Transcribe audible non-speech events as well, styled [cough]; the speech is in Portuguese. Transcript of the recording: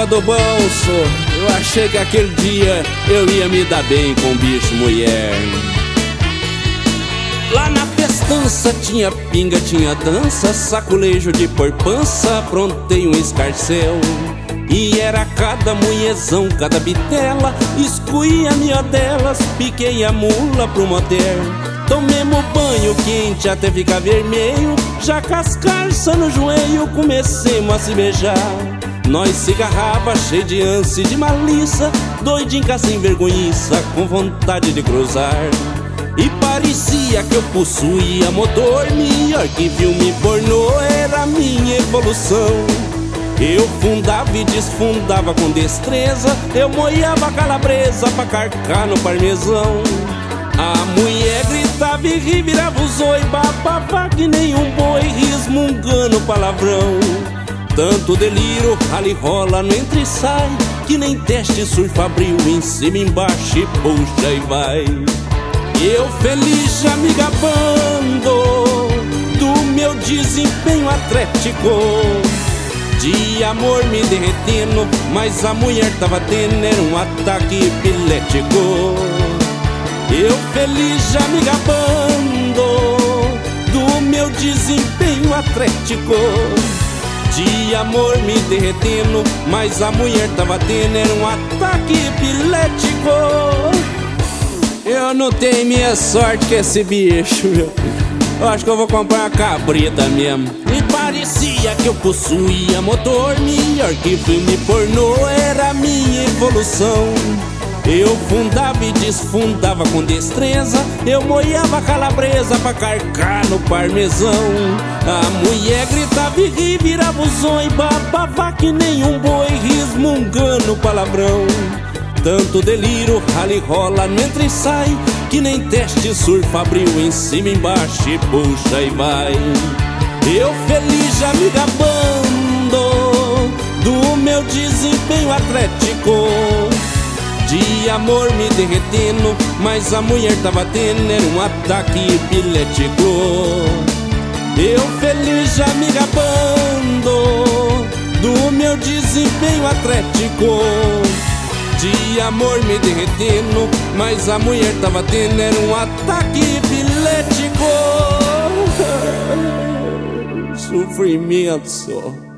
do bolso. Eu achei que aquele dia eu ia me dar bem com bicho mulher. Lá na festança tinha pinga, tinha dança, saculejo de porpança, aprontei um escarcel. E era cada mulhezão, cada bitela, escuí a miodelas, piquei a mula pro motel. Tomemos banho quente até ficar vermelho Já cascarça no joelho comecemos a se beijar Nós se garrava cheio de ânsia e de malícia Doidinha sem vergonhiça com vontade de cruzar. E parecia que eu possuía motor Melhor que filme pornô era minha evolução. Eu fundava e desfundava com destreza Eu moiava calabresa pra carcar no parmesão. A mulher gritava e revirava os oi Babava que nem um boi resmungando palavrão Tanto delírio, ali rola no entre e sai Que nem teste surfa abriu em cima embaixo e puxa e vai Eu feliz já me gabando Do meu desempenho atlético de amor me derretendo, mas a mulher tava tendo era um ataque epilético. Eu feliz já me gabando do meu desempenho atlético. De amor me derretendo, mas a mulher tava tendo era um ataque epilético. Eu não tenho minha sorte com esse bicho, meu. Eu acho que eu vou comprar uma cabrita mesmo. E parecia que eu possuía motor melhor que filme pornô, era a minha evolução. Eu fundava e desfundava com destreza. Eu moiava calabresa pra carcar no parmesão. A mulher gritava e ri, virava o zóio Babava que nem um boi resmungando palavrão. Tanto delírio, e rola, no entra e sai Que nem teste surfa abriu em cima embaixo e puxa e vai. Eu feliz já me gabando Do meu desempenho atlético de amor me derretendo, mas a mulher tava tendo era um ataque epilético. Eu feliz já me gabando do meu desempenho atlético. De amor me derretendo, mas a mulher tava tendo era um ataque epilético. [laughs] Sofrimento só.